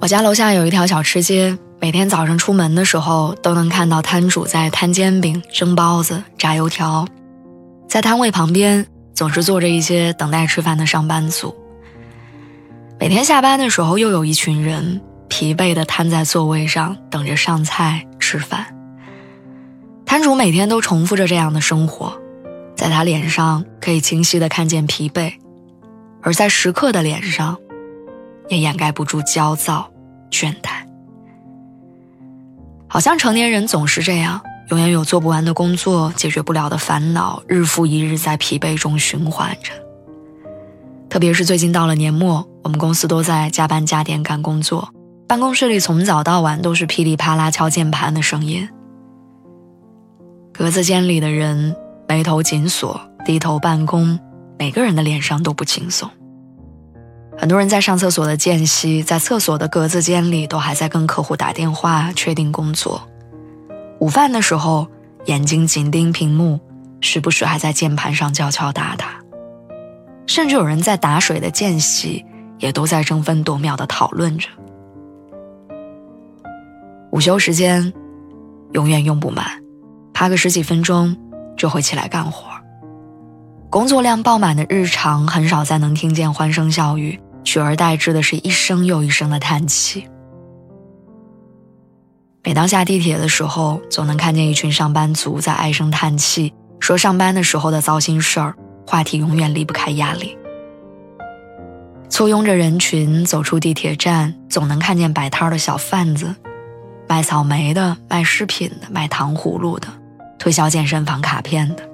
我家楼下有一条小吃街，每天早上出门的时候都能看到摊主在摊煎饼、蒸包子、炸油条。在摊位旁边总是坐着一些等待吃饭的上班族。每天下班的时候，又有一群人疲惫地瘫在座位上，等着上菜吃饭。摊主每天都重复着这样的生活，在他脸上可以清晰地看见疲惫，而在食客的脸上，也掩盖不住焦躁。倦怠，好像成年人总是这样，永远有做不完的工作，解决不了的烦恼，日复一日在疲惫中循环着。特别是最近到了年末，我们公司都在加班加点赶工作，办公室里从早到晚都是噼里啪啦敲键盘的声音。格子间里的人眉头紧锁，低头办公，每个人的脸上都不轻松。很多人在上厕所的间隙，在厕所的格子间里，都还在跟客户打电话确定工作。午饭的时候，眼睛紧盯屏幕，时不时还在键盘上敲敲打打。甚至有人在打水的间隙，也都在争分夺秒地讨论着。午休时间，永远用不满，趴个十几分钟就会起来干活。工作量爆满的日常，很少再能听见欢声笑语。取而代之的是一声又一声的叹气。每当下地铁的时候，总能看见一群上班族在唉声叹气，说上班的时候的糟心事儿，话题永远离不开压力。簇拥着人群走出地铁站，总能看见摆摊的小贩子，卖草莓的、卖饰品的、卖糖葫芦的、推销健身房卡片的。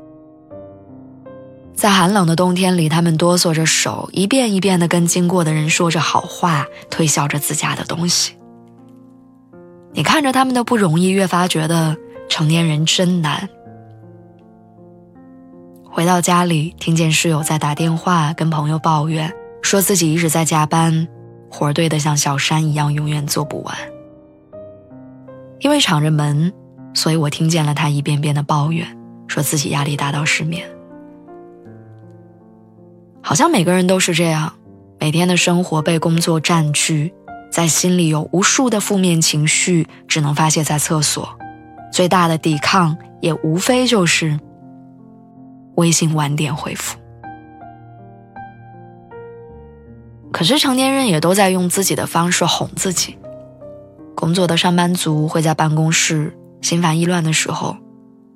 在寒冷的冬天里，他们哆嗦着手，一遍一遍地跟经过的人说着好话，推销着自家的东西。你看着他们的不容易，越发觉得成年人真难。回到家里，听见室友在打电话跟朋友抱怨，说自己一直在加班，活堆得像小山一样，永远做不完。因为敞着门，所以我听见了他一遍遍的抱怨，说自己压力大到失眠。好像每个人都是这样，每天的生活被工作占据，在心里有无数的负面情绪，只能发泄在厕所。最大的抵抗也无非就是微信晚点回复。可是成年人也都在用自己的方式哄自己。工作的上班族会在办公室心烦意乱的时候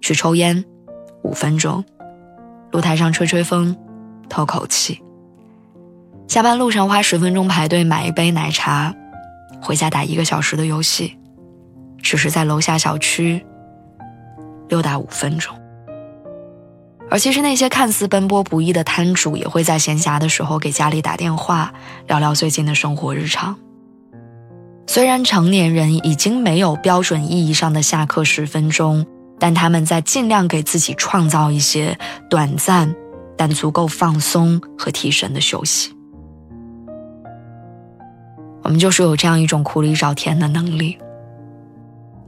去抽烟，五分钟，露台上吹吹风。透口气。下班路上花十分钟排队买一杯奶茶，回家打一个小时的游戏，只是在楼下小区溜达五分钟。而其实那些看似奔波不易的摊主，也会在闲暇的时候给家里打电话，聊聊最近的生活日常。虽然成年人已经没有标准意义上的下课十分钟，但他们在尽量给自己创造一些短暂。但足够放松和提神的休息，我们就是有这样一种苦里找甜的能力。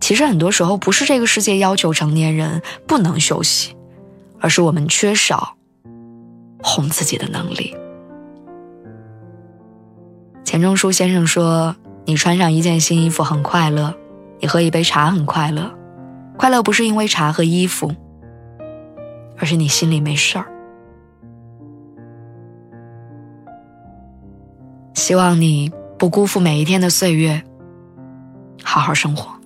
其实很多时候不是这个世界要求成年人不能休息，而是我们缺少哄自己的能力。钱钟书先生说：“你穿上一件新衣服很快乐，你喝一杯茶很快乐，快乐不是因为茶和衣服，而是你心里没事儿。”希望你不辜负每一天的岁月，好好生活。